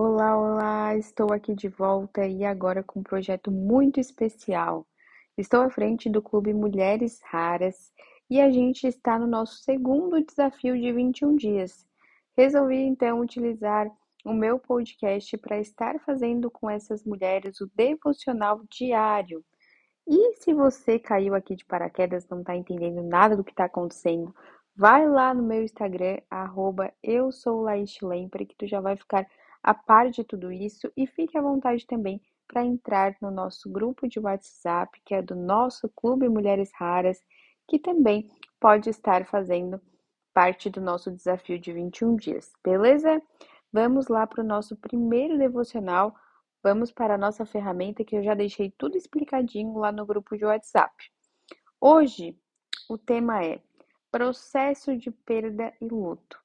Olá, olá! Estou aqui de volta e agora com um projeto muito especial. Estou à frente do Clube Mulheres Raras e a gente está no nosso segundo desafio de 21 dias. Resolvi então utilizar o meu podcast para estar fazendo com essas mulheres o devocional diário. E se você caiu aqui de paraquedas, não está entendendo nada do que está acontecendo, vai lá no meu Instagram, arroba que tu já vai ficar a par de tudo isso e fique à vontade também para entrar no nosso grupo de WhatsApp, que é do nosso Clube Mulheres Raras, que também pode estar fazendo parte do nosso desafio de 21 dias, beleza? Vamos lá para o nosso primeiro devocional. Vamos para a nossa ferramenta que eu já deixei tudo explicadinho lá no grupo de WhatsApp. Hoje o tema é processo de perda e luto.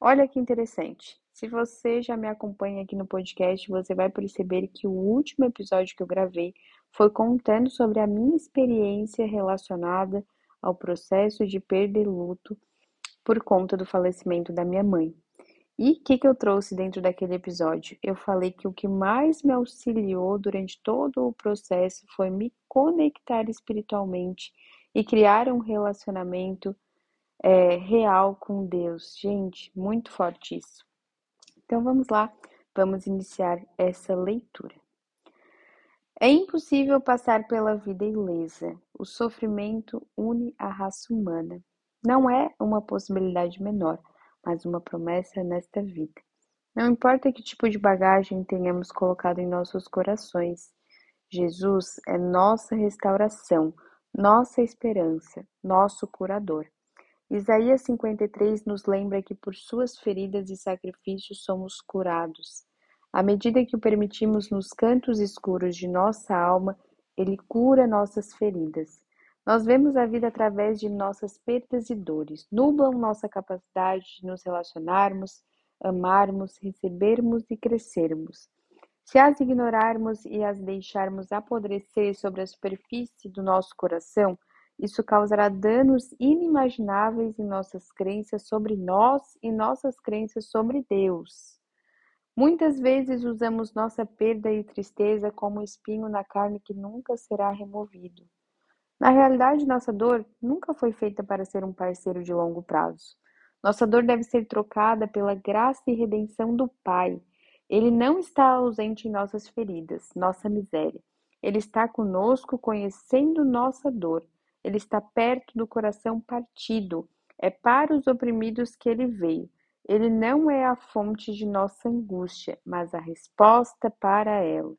Olha que interessante. Se você já me acompanha aqui no podcast, você vai perceber que o último episódio que eu gravei foi contando sobre a minha experiência relacionada ao processo de perda e luto por conta do falecimento da minha mãe. E o que, que eu trouxe dentro daquele episódio? Eu falei que o que mais me auxiliou durante todo o processo foi me conectar espiritualmente e criar um relacionamento é, real com Deus. Gente, muito forte isso. Então vamos lá, vamos iniciar essa leitura. É impossível passar pela vida ilesa. O sofrimento une a raça humana. Não é uma possibilidade menor, mas uma promessa nesta vida. Não importa que tipo de bagagem tenhamos colocado em nossos corações, Jesus é nossa restauração, nossa esperança, nosso curador. Isaías 53 nos lembra que por suas feridas e sacrifícios somos curados. À medida que o permitimos nos cantos escuros de nossa alma, ele cura nossas feridas. Nós vemos a vida através de nossas perdas e dores, nublam nossa capacidade de nos relacionarmos, amarmos, recebermos e crescermos. Se as ignorarmos e as deixarmos apodrecer sobre a superfície do nosso coração, isso causará danos inimagináveis em nossas crenças sobre nós e nossas crenças sobre Deus. Muitas vezes usamos nossa perda e tristeza como um espinho na carne que nunca será removido. Na realidade, nossa dor nunca foi feita para ser um parceiro de longo prazo. Nossa dor deve ser trocada pela graça e redenção do Pai. Ele não está ausente em nossas feridas, nossa miséria. Ele está conosco, conhecendo nossa dor. Ele está perto do coração partido. É para os oprimidos que ele veio. Ele não é a fonte de nossa angústia, mas a resposta para ela.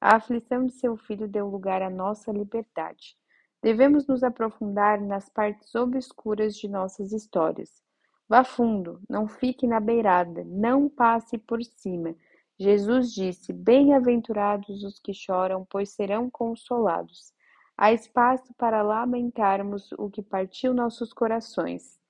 A aflição de seu filho deu lugar à nossa liberdade. Devemos nos aprofundar nas partes obscuras de nossas histórias. Vá fundo, não fique na beirada, não passe por cima. Jesus disse: Bem-aventurados os que choram, pois serão consolados. Há espaço para lamentarmos o que partiu nossos corações.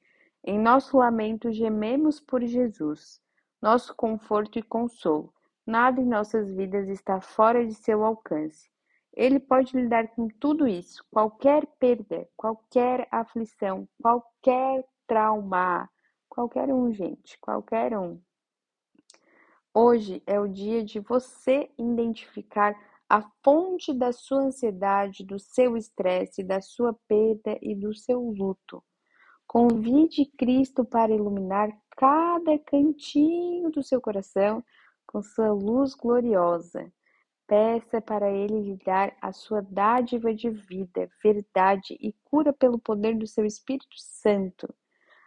Em nosso lamento, gememos por Jesus, nosso conforto e consolo. Nada em nossas vidas está fora de seu alcance. Ele pode lidar com tudo isso, qualquer perda, qualquer aflição, qualquer trauma, qualquer um, gente, qualquer um. Hoje é o dia de você identificar a fonte da sua ansiedade, do seu estresse, da sua perda e do seu luto. Convide Cristo para iluminar cada cantinho do seu coração com sua luz gloriosa. Peça para Ele lhe dar a sua dádiva de vida, verdade e cura pelo poder do seu Espírito Santo.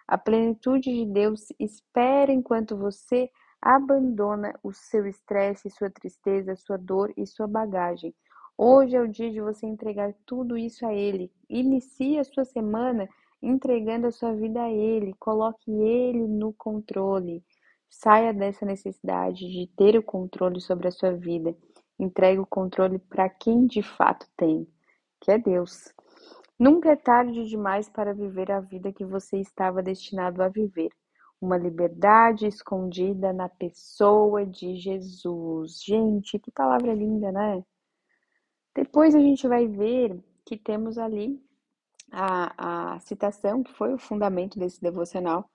A plenitude de Deus espera enquanto você Abandona o seu estresse, sua tristeza, sua dor e sua bagagem. Hoje é o dia de você entregar tudo isso a Ele. Inicie a sua semana entregando a sua vida a Ele. Coloque Ele no controle. Saia dessa necessidade de ter o controle sobre a sua vida. Entregue o controle para quem de fato tem, que é Deus. Nunca é tarde demais para viver a vida que você estava destinado a viver uma liberdade escondida na pessoa de Jesus. Gente, que palavra linda, né? Depois a gente vai ver que temos ali a, a citação que foi o fundamento desse devocional,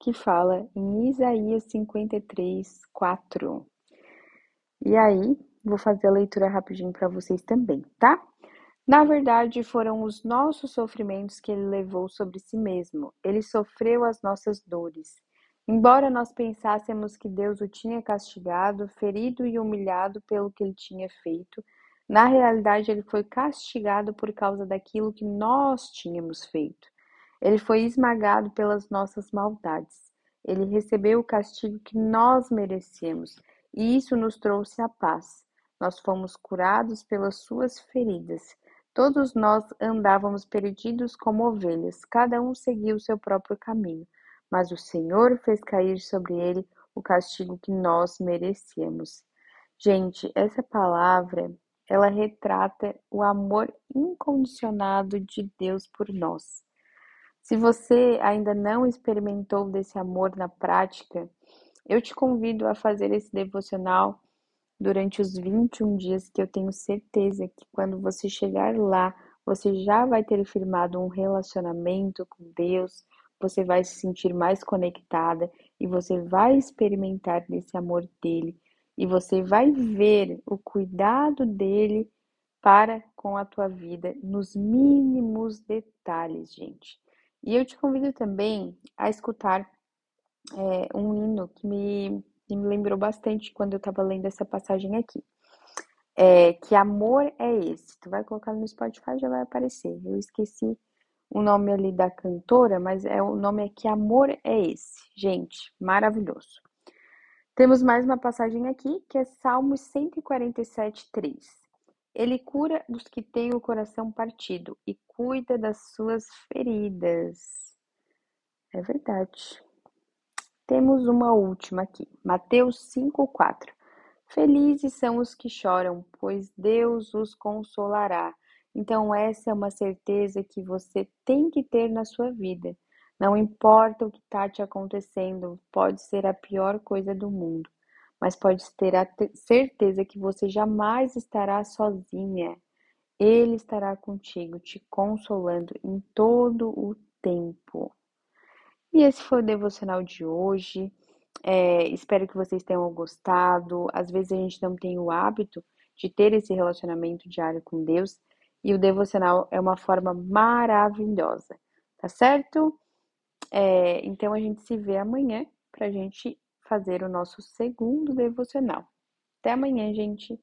que fala em Isaías 53, 4. E aí, vou fazer a leitura rapidinho para vocês também, tá? Na verdade, foram os nossos sofrimentos que ele levou sobre si mesmo. Ele sofreu as nossas dores. Embora nós pensássemos que Deus o tinha castigado, ferido e humilhado pelo que ele tinha feito, na realidade ele foi castigado por causa daquilo que nós tínhamos feito. Ele foi esmagado pelas nossas maldades. Ele recebeu o castigo que nós merecíamos, e isso nos trouxe a paz. Nós fomos curados pelas suas feridas. Todos nós andávamos perdidos como ovelhas, cada um seguia o seu próprio caminho, mas o Senhor fez cair sobre ele o castigo que nós merecíamos. Gente, essa palavra, ela retrata o amor incondicionado de Deus por nós. Se você ainda não experimentou desse amor na prática, eu te convido a fazer esse devocional durante os 21 dias que eu tenho certeza que quando você chegar lá, você já vai ter firmado um relacionamento com Deus, você vai se sentir mais conectada e você vai experimentar desse amor dele e você vai ver o cuidado dele para com a tua vida nos mínimos detalhes, gente. E eu te convido também a escutar é, um hino que me e me lembrou bastante quando eu estava lendo essa passagem aqui. É, que amor é esse? Tu vai colocar no Spotify já vai aparecer. Eu esqueci o nome ali da cantora, mas é o nome é que amor é esse. Gente, maravilhoso. Temos mais uma passagem aqui, que é Salmos 147, 3. Ele cura os que têm o coração partido e cuida das suas feridas. É verdade. Temos uma última aqui, Mateus 5:4. Felizes são os que choram, pois Deus os consolará. Então essa é uma certeza que você tem que ter na sua vida. Não importa o que está te acontecendo, pode ser a pior coisa do mundo, mas pode ter a certeza que você jamais estará sozinha. Ele estará contigo, te consolando em todo o tempo. E esse foi o devocional de hoje. É, espero que vocês tenham gostado. Às vezes a gente não tem o hábito de ter esse relacionamento diário com Deus e o devocional é uma forma maravilhosa, tá certo? É, então a gente se vê amanhã para a gente fazer o nosso segundo devocional. Até amanhã, gente!